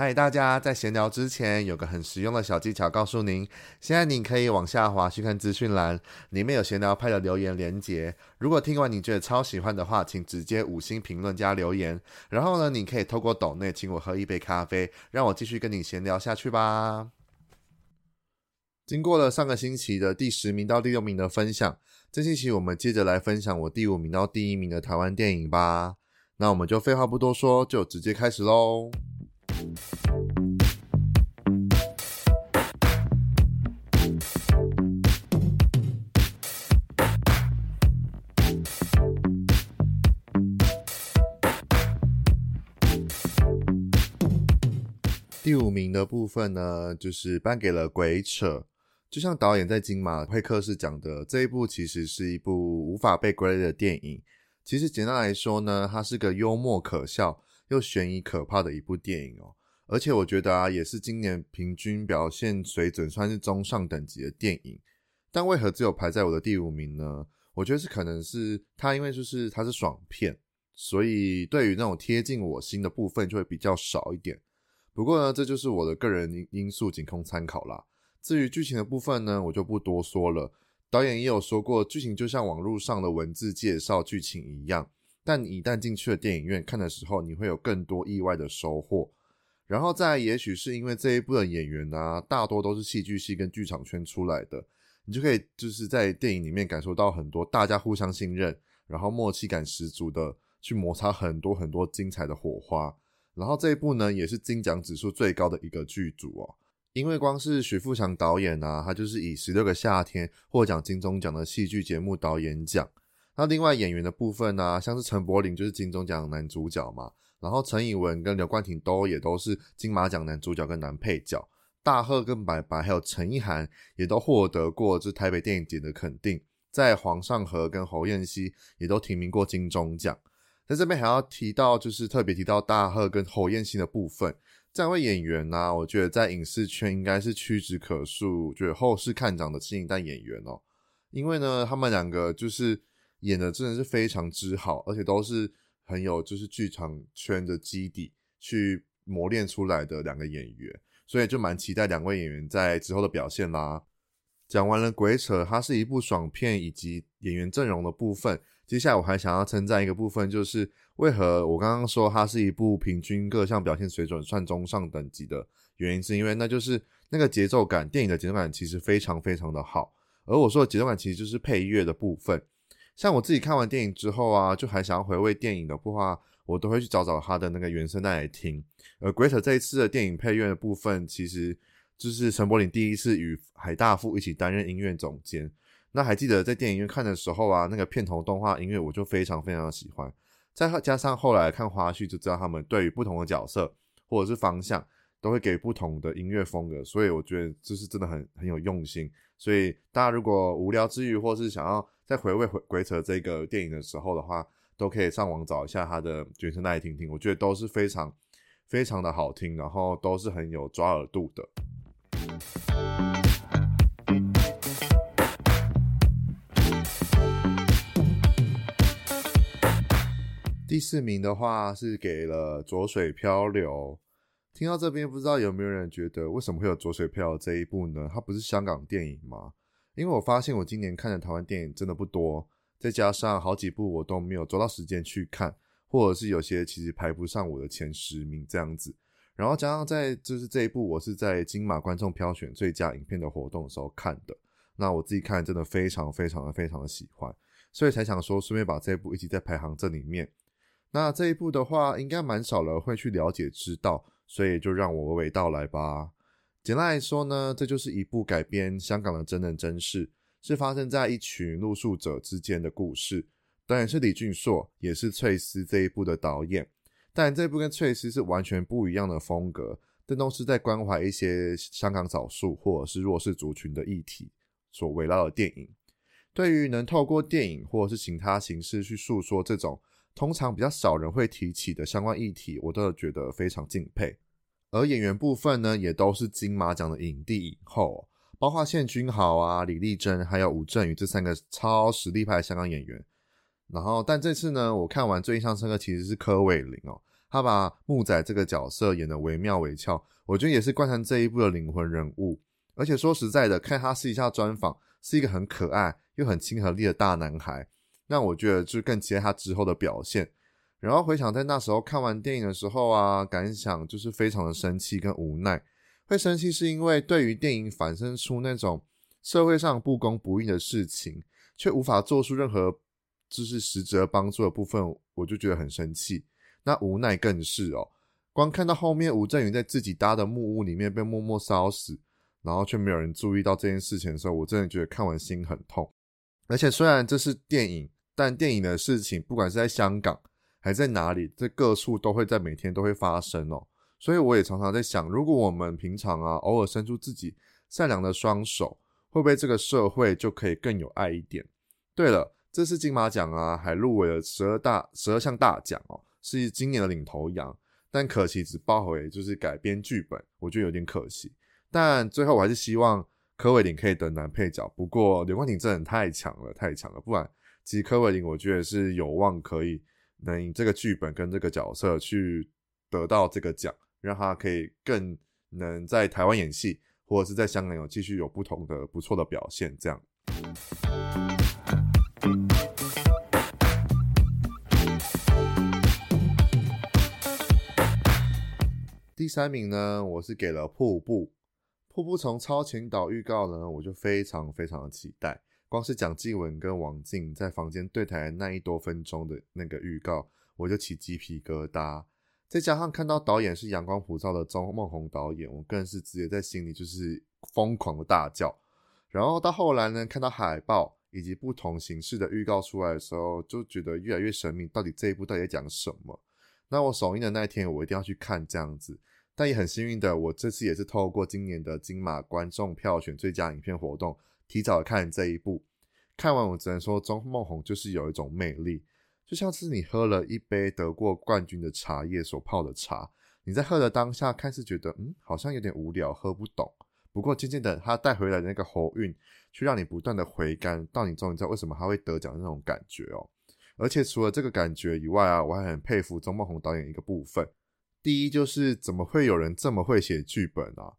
嗨，大家在闲聊之前有个很实用的小技巧，告诉您：现在你可以往下滑去看资讯栏，里面有闲聊派的留言连接。如果听完你觉得超喜欢的话，请直接五星评论加留言。然后呢，你可以透过抖内请我喝一杯咖啡，让我继续跟你闲聊下去吧。经过了上个星期的第十名到第六名的分享，这星期我们接着来分享我第五名到第一名的台湾电影吧。那我们就废话不多说，就直接开始喽。第五名的部分呢，就是颁给了《鬼扯》。就像导演在金马会客室讲的，这一部其实是一部无法被归类的电影。其实简单来说呢，它是个幽默可笑又悬疑可怕的一部电影哦。而且我觉得啊，也是今年平均表现水准算是中上等级的电影。但为何只有排在我的第五名呢？我觉得是可能是它因为就是它是爽片，所以对于那种贴近我心的部分就会比较少一点。不过呢，这就是我的个人因因素，仅供参考啦。至于剧情的部分呢，我就不多说了。导演也有说过，剧情就像网络上的文字介绍剧情一样，但一旦进去了电影院看的时候，你会有更多意外的收获。然后再，也许是因为这一部的演员啊，大多都是戏剧系跟剧场圈出来的，你就可以就是在电影里面感受到很多大家互相信任，然后默契感十足的去摩擦很多很多精彩的火花。然后这一部呢，也是金奖指数最高的一个剧组哦，因为光是许富强导演啊，他就是以十六个夏天获奖金钟奖的戏剧节目导演奖。那另外演员的部分呢、像是陈柏霖就是金钟奖男主角嘛，然后陈以文跟刘冠廷都也都是金马奖男主角跟男配角。大鹤跟白白还有陈意涵也都获得过这台北电影节的肯定，在黄尚禾跟侯彦希也都提名过金钟奖。在这边还要提到，就是特别提到大鹤跟侯彦希的部分，这两位演员呢、我觉得在影视圈应该是屈指可数，就是后世看涨的新一代演员哦。因为呢，他们两个就是演的真的是非常之好，而且都是很有就是剧场圈的基底去磨练出来的两个演员，所以就蛮期待两位演员在之后的表现啦。讲完了鬼扯，它是一部爽片以及演员阵容的部分。接下来我还想要称赞一个部分，就是为何我刚刚说它是一部平均各项表现水准算中上等级的原因，是因为那就是那个节奏感，电影的节奏感其实非常非常的好。而我说的节奏感其实就是配乐的部分。像我自己看完电影之后啊，就还想要回味电影的话，我都会去找找它的那个原声带来听。而鬼扯这一次的电影配乐的部分，其实就是陈柏霖第一次与海大富一起担任音乐总监。那还记得在电影院看的时候啊，那个片头动画音乐我就非常非常喜欢，再加上后来看花絮就知道他们对于不同的角色或者是方向都会给不同的音乐风格，所以我觉得这是真的很很有用心。所以大家如果无聊之余或是想要在回味回鬼扯这个电影的时候的话，都可以上网找一下他的原声带听听，我觉得都是非常非常的好听，然后都是很有抓耳度的。第四名的话是给了《浊水漂流》。听到这边，不知道有没有人觉得为什么会有《浊水漂流》这一部呢？它不是香港电影吗？因为我发现我今年看的台湾电影真的不多，再加上好几部我都没有抓到时间去看，或者是有些其实排不上我的前十名这样子。然后加上在就是这一部，我是在金马观众票选最佳影片的活动的时候看的，那我自己看真的非常非常的非常的喜欢，所以才想说顺便把这一部一起在排行这里面。那这一部的话，应该蛮少人会去了解知道，所以就让我娓娓道来吧。简单来说呢，这就是一部改编香港的真人真事，是发生在一群露宿者之间的故事。导演是李俊硕，也是翠丝这一部的导演。但这部跟翠丝是完全不一样的风格，但都是在关怀一些香港少数或者是弱势族群的议题所围绕的电影。对于能透过电影或者是其他形式去诉说这种。通常比较少人会提起的相关议题，我都觉得非常敬佩。而演员部分呢，也都是金马奖的影帝影后，包括谢君豪啊、李丽珍，还有吴镇宇这三个超实力派的香港演员。然后，但这次呢，我看完最印象深刻其实是柯伟林哦，他把木仔这个角色演得惟妙惟肖，我觉得也是贯穿这一部的灵魂人物。而且说实在的，看他私底下专访，是一个很可爱又很亲和力的大男孩，那我觉得就更期待他之后的表现。然后回想在那时候看完电影的时候啊，感想就是非常的生气跟无奈。会生气是因为对于电影反生出那种社会上不公不义的事情，却无法做出任何就是实质帮助的部分，我就觉得很生气。那无奈更是哦，光看到后面吴镇宇在自己搭的木屋里面被默默烧死，然后却没有人注意到这件事情的时候，我真的觉得看完心很痛。而且虽然这是电影，但电影的事情不管是在香港还在哪里，在各处都会在每天都会发生哦。所以我也常常在想，如果我们平常啊偶尔伸出自己善良的双手，会不会这个社会就可以更有爱一点？对了，这次金马奖啊还入围了十二大十二项大奖哦，是今年的领头羊。但可惜只抱回就是改编剧本，我觉得有点可惜。但最后我还是希望柯伟林可以得男配角。不过刘冠廷真的太强了，太强了！不然其实柯伟林我觉得是有望可以能以这个剧本跟这个角色去得到这个奖。让他可以更能在台湾演戏，或者是在香港有继续有不同的不错的表现。这样，第三名呢，我是给了瀑布。瀑布从超前导预告呢，我就非常非常的期待。光是蒋静文跟王静在房间对台那一多分钟的那个预告，我就起鸡皮疙瘩。再加上看到导演是阳光普照的钟孟宏导演，我更是直接在心里就是疯狂的大叫。然后到后来呢，看到海报以及不同形式的预告出来的时候，就觉得越来越神秘，到底这一部到底在讲什么？那我首映的那一天，我一定要去看这样子。但也很幸运的，我这次也是透过今年的金马观众票选最佳影片活动，提早看这一部。看完我只能说，钟孟宏就是有一种魅力。就像是你喝了一杯得过冠军的茶叶所泡的茶，你在喝的当下看似觉得嗯，好像有点无聊，喝不懂。不过渐渐的，他带回来的那个喉韵，却让你不断的回甘，到你终于知道为什么他会得奖的那种感觉哦。而且除了这个感觉以外啊，我还很佩服钟孟宏导演一个部分。第一就是怎么会有人这么会写剧本啊？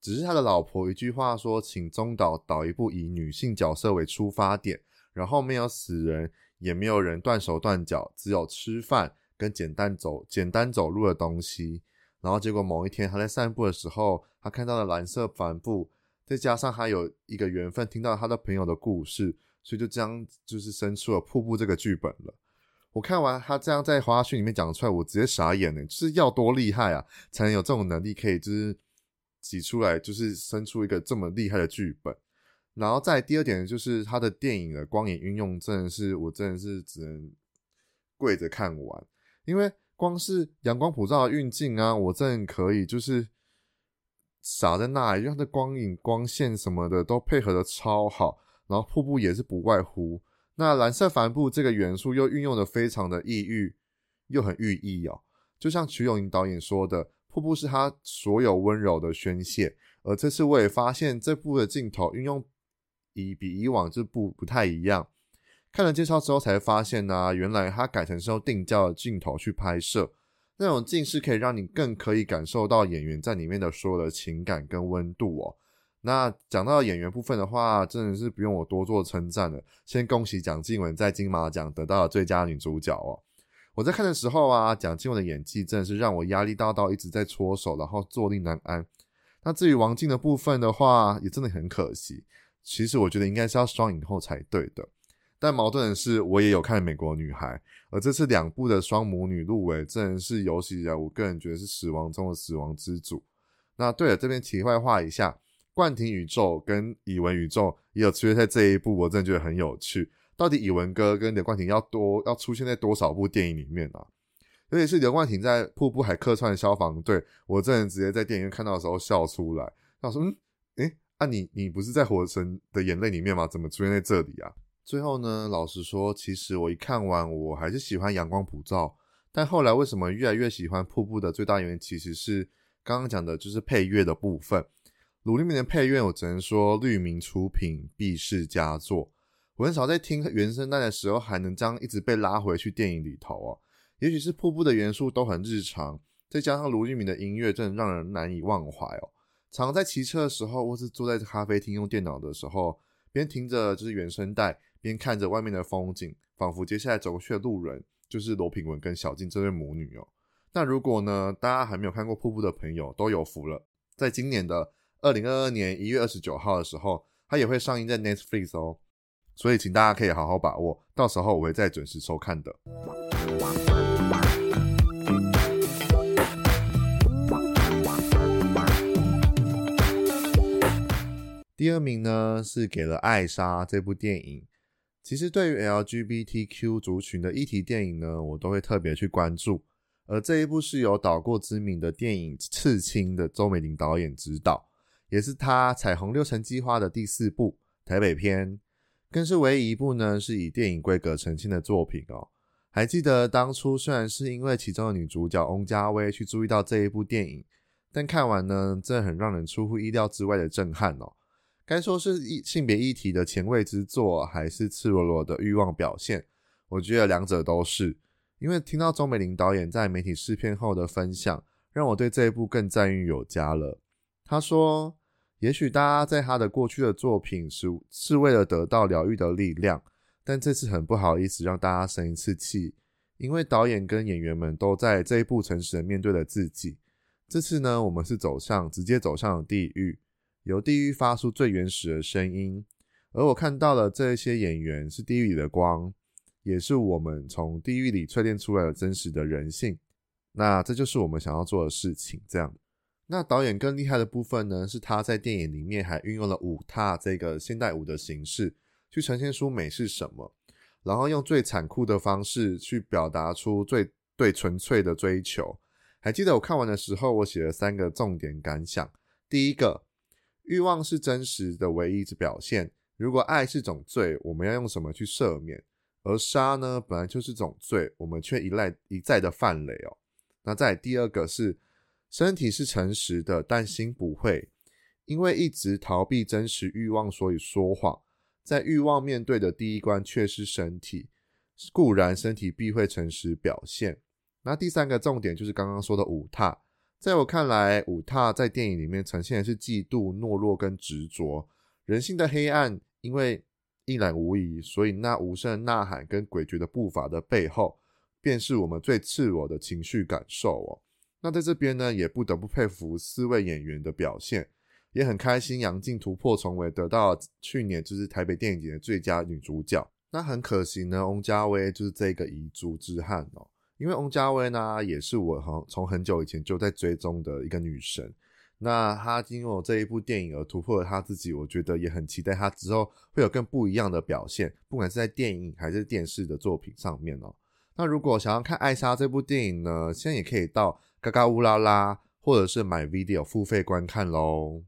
只是他的老婆一句话说，请中岛导一部以女性角色为出发点，然后没有死人。也没有人断手断脚，只有吃饭跟简单走、简单走路的东西。然后结果某一天他在散步的时候，他看到了蓝色帆布，再加上他有一个缘分听到他的朋友的故事，所以就这样就是生出了瀑布这个剧本了。我看完他这样在花絮里面讲出来，我直接傻眼了，就是要多厉害啊，才能有这种能力可以就是挤出来，就是生出一个这么厉害的剧本。然后再第二点就是他的电影的光影运用，真的是我真的是只能跪着看完，因为光是阳光普照的运镜啊，我真的可以就是傻在那里，因为它的光影光线什么的都配合的超好，然后瀑布也是不外乎，那蓝色帆布这个元素又运用的非常的异域，又很寓意哦，就像瞿友宁导演说的，瀑布是他所有温柔的宣泄，而这次我也发现这部的镜头运用。以比以往这部不太一样，看了介绍之后才发现呢、原来它改成是用定焦的镜头去拍摄，那种镜是可以让你更可以感受到演员在里面的所有的情感跟温度哦。那讲到演员部分的话，真的是不用我多做称赞了，先恭喜蒋静文在金马奖得到了最佳女主角哦。我在看的时候啊，蒋静文的演技真的是让我压力大到一直在搓手，然后坐立难安。那至于王静的部分的话，也真的很可惜。其实我觉得应该是要双影后才对的，但矛盾的是，我也有看《美国女孩》，而这次两部的双母女入围，真的是有史以来我个人觉得是死亡中的死亡之组。那对了，这边题外话一下，冠廷宇宙跟以文宇宙也有出现在这一部，我真的觉得很有趣。到底以文哥跟刘冠廷要多要出现在多少部电影里面啊？尤其是刘冠廷在《瀑布》还客串消防队，我真的直接在电影院看到的时候笑出来。他说：“嗯，诶。”啊你，你不是在《火神的眼泪》里面吗？怎么出现在这里啊？最后呢，老实说，其实我一看完，我还是喜欢阳光普照。但后来为什么越来越喜欢瀑布的最大原因，其实是刚刚讲的，就是配乐的部分。鲁立明的配乐，我只能说绿明出品必是佳作。我很少在听原声带的时候，还能这样一直被拉回去电影里头哦。也许是瀑布的元素都很日常，再加上卢玉敏的音乐，真的让人难以忘怀哦。常在骑车的时候，或是坐在咖啡厅用电脑的时候，边听着就是原声带，边看着外面的风景，仿佛接下来走过去的路人就是罗品文跟小静这对母女哦。那如果呢，大家还没有看过瀑布的朋友都有福了，在今年的二零二二年一月二十九号的时候，它也会上映在 Netflix 哦。所以请大家可以好好把握，到时候我会再准时收看的。第二名呢，是给了《艾莎》这部电影。其实对于 LGBTQ 族群的议题电影呢，我都会特别去关注。而这一部是由导过知名的电影《刺青》的周美玲导演执导，也是他《彩虹六层计划》的第四部台北篇，更是唯一一部呢是以电影规格呈现的作品哦。还记得当初虽然是因为其中的女主角翁家威去注意到这一部电影，但看完呢，真的很让人出乎意料之外的震撼哦。该说是性别议题的前卫之作，还是赤裸裸的欲望表现？我觉得两者都是。因为听到钟美玲导演在媒体试片后的分享，让我对这一部更赞誉有加了。他说：“也许大家在他的过去的作品是是为了得到疗愈的力量，但这次很不好意思让大家生一次气，因为导演跟演员们都在这一部诚实的面对了自己。这次呢，我们是走向直接走向了地狱。”由地狱发出最原始的声音，而我看到了这些演员是地狱里的光，也是我们从地狱里淬炼出来的真实的人性。那这就是我们想要做的事情。这样，那导演更厉害的部分呢，是他在电影里面还运用了舞踏这个现代舞的形式，去呈现出美是什么，然后用最残酷的方式去表达出最对纯粹的追求。还记得我看完的时候，我写了三个重点感想。第一个。欲望是真实的唯一之表现。如果爱是种罪，我们要用什么去赦免？而杀呢，本来就是种罪，我们却一赖一再的犯雷哦。那再第二个是，身体是诚实的，但心不会，因为一直逃避真实欲望，所以说谎。在欲望面对的第一关却是身体，固然身体必会诚实表现。那第三个重点就是刚刚说的五踏。在我看来，五踏在电影里面呈现的是嫉妒、懦弱跟执着，人性的黑暗。因为一览无遗，所以那无声的呐喊跟诡谲的步伐的背后，便是我们最赤裸的情绪感受哦。那在这边呢，也不得不佩服四位演员的表现，也很开心杨净突破重围，得到去年就是台北电影节的最佳女主角。那很可惜呢，翁家威就是这个遗珠之憾哦。因为翁家威呢，也是我很从很久以前就在追踪的一个女神。那她经过这一部电影而突破了她自己，我觉得也很期待她之后会有更不一样的表现，不管是在电影还是电视的作品上面哦。那如果想要看《艾莎》这部电影呢，现在也可以到嘎嘎乌拉拉或者是买 video 付费观看喽。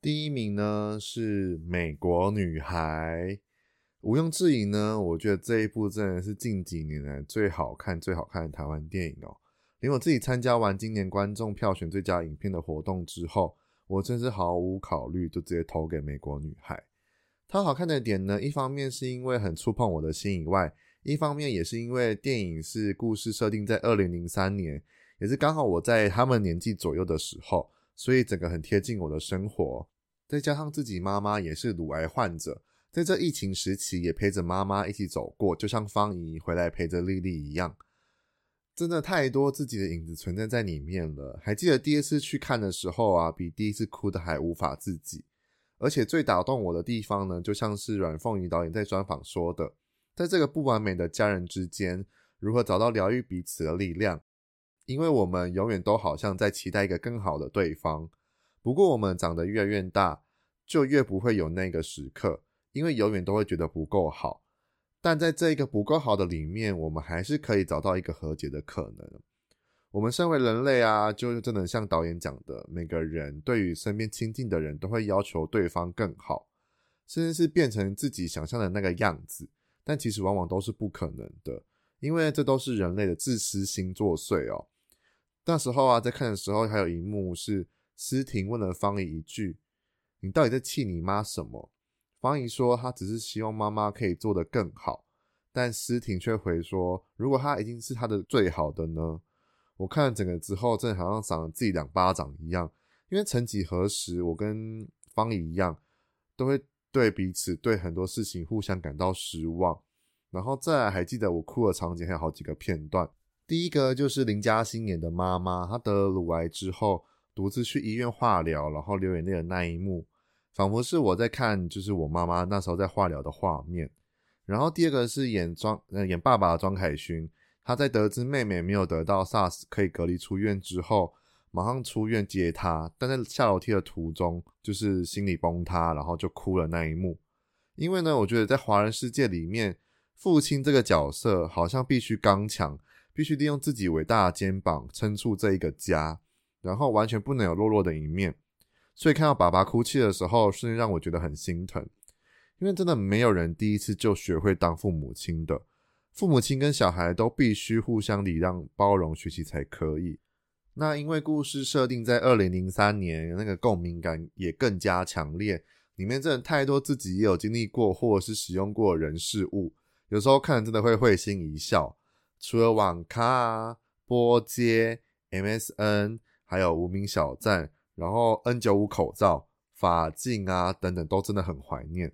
第一名呢是《美国女孩》，毋庸置疑呢，我觉得这一部真的是近几年来最好看、最好看的台湾电影哦。连我自己参加完今年观众票选最佳影片的活动之后，我真是毫无考虑就直接投给《美国女孩》。它好看的点呢，一方面是因为很触碰我的心以外，一方面也是因为电影是故事设定在二零零三年，也是刚好我在他们年纪左右的时候，所以整个很贴近我的生活。再加上自己妈妈也是乳癌患者，在这疫情时期也陪着妈妈一起走过，就像芳仪回来陪着丽丽一样，真的太多自己的影子存在在里面了。还记得第一次去看的时候啊，比第一次哭的还无法自己。而且最打动我的地方呢，就像是阮凤仪导演在专访说的，在这个不完美的家人之间，如何找到疗愈彼此的力量？因为我们永远都好像在期待一个更好的对方。不过，我们长得越来越大，就越不会有那个时刻，因为永远都会觉得不够好。但在这一个不够好的里面，我们还是可以找到一个和解的可能。我们身为人类啊，就真的像导演讲的，每个人对于身边亲近的人都会要求对方更好，甚至是变成自己想象的那个样子。但其实往往都是不可能的，因为这都是人类的自私心作祟哦。那时候啊，在看的时候，还有一幕是。思婷问了芳仪一句：“你到底在气你妈什么？”方怡说：“她只是希望妈妈可以做得更好。”但思婷却回说：“如果她已经是她的最好的呢？”我看了整个之后，真的好像赏了自己两巴掌一样。因为曾几何时，我跟方怡一样，都会对彼此、对很多事情互相感到失望。然后再来，还记得我哭的场景还有好几个片段。第一个就是林嘉欣演的妈妈，她得了乳癌之后，独自去医院化疗，然后流眼泪的那一幕，仿佛是我在看，就是我妈妈那时候在化疗的画面。然后第二个是演庄呃演爸爸的庄凯勋，他在得知妹妹没有得到 SARS 可以隔离出院之后，马上出院接她，但在下楼梯的途中就是心理崩塌，然后就哭了那一幕。因为呢，我觉得在华人世界里面。父亲这个角色好像必须刚强，必须利用自己伟大的肩膀撑住这一个家，然后完全不能有懦弱的一面。所以看到爸爸哭泣的时候，瞬间让我觉得很心疼，因为真的没有人第一次就学会当父母亲的，父母亲跟小孩都必须互相礼让、包容、学习才可以。那因为故事设定在二零零三年，那个共鸣感也更加强烈，里面真的太多自己也有经历过或者是使用过人事物。有时候看真的会会心一笑。除了网咖、波接、MSN，还有无名小站，然后 N95 口罩、法镜啊等等，都真的很怀念。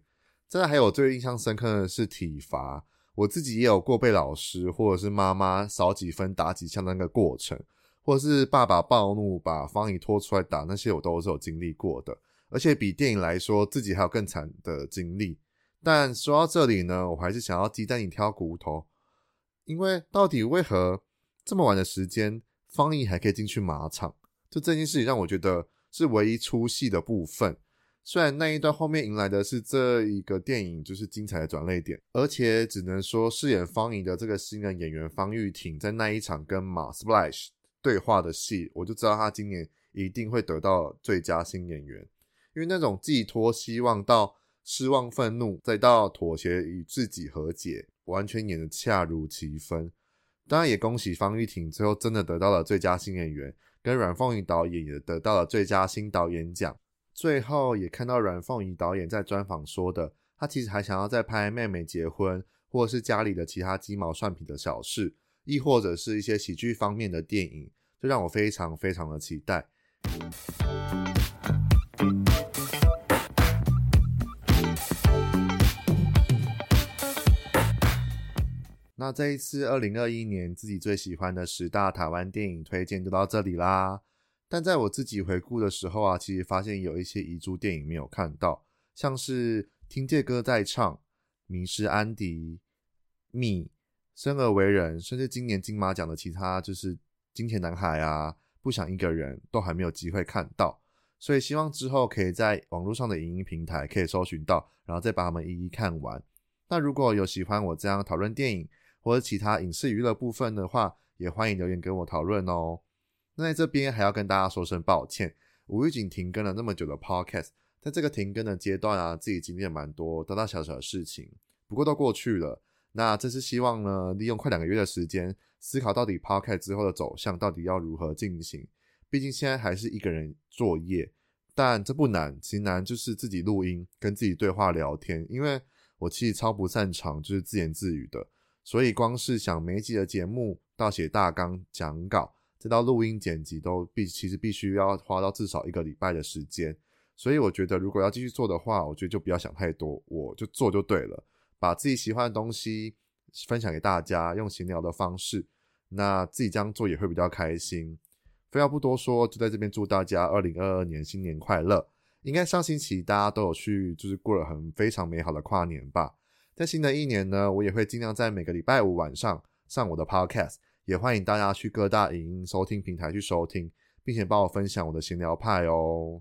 再来还有最印象深刻的是体罚，我自己也有过被老师或者是妈妈少几分打几枪的那个过程，或者是爸爸暴怒把方怡拖出来打，那些我都是有经历过的。而且比电影来说，自己还有更惨的经历。但说到这里呢，我还是想要鸡蛋里挑骨头，因为到底为何这么晚的时间，方怡还可以进去马场？就这件事情让我觉得是唯一出戏的部分。虽然那一段后面迎来的是这一个电影就是精彩的转捩点，而且只能说饰演方怡的这个新人演员方玉婷，在那一场跟马 Splash 对话的戏，我就知道她今年一定会得到最佳新演员，因为那种寄托希望到。失望、愤怒，再到妥协与自己和解，完全演得恰如其分。当然，也恭喜方玉婷最后真的得到了最佳新演员，跟阮凤仪导演也得到了最佳新导演奖。最后也看到阮凤仪导演在专访说的，他其实还想要再拍妹妹结婚，或是家里的其他鸡毛蒜皮的小事，亦或者是一些喜剧方面的电影，这让我非常非常的期待。那这一次二零二一年自己最喜欢的十大台湾电影推荐就到这里啦。但在我自己回顾的时候啊，其实发现有一些遗珠电影没有看到，像是《听见歌在唱》、《迷失安狄》、《蜜》、《生而为人》，甚至今年金马奖的其他就是《金钱男孩》啊，《不想一个人》都还没有机会看到。所以希望之后可以在网络上的影音平台可以搜寻到，然后再把它们一一看完。那如果有喜欢我这样讨论电影，或者其他影视娱乐部分的话，也欢迎留言跟我讨论哦。那在这边还要跟大家说声抱歉，无预警停更了那么久的 Podcast，在这个停更的阶段啊，自己经历了蛮多大大小小的事情，不过都过去了。那这次希望呢，利用快两个月的时间，思考到底 Podcast 之后的走向到底要如何进行。毕竟现在还是一个人作业，但这不难，其难就是自己录音跟自己对话聊天，因为我其实超不擅长就是自言自语的。所以光是想每一集的节目到写大纲、讲稿，再到录音剪辑，都必其实必须要花到至少一个礼拜的时间。所以我觉得，如果要继续做的话，我觉得就不要想太多，我就做就对了。把自己喜欢的东西分享给大家，用闲聊的方式，那自己这样做也会比较开心。废话不多说，就在这边祝大家二零二二年新年快乐！应该上星期大家都有去，就是过了很非常美好的跨年吧。在新的一年呢，我也会尽量在每个礼拜五晚上上我的 podcast，也欢迎大家去各大影音收听平台去收听，并且帮我分享我的闲聊派哦。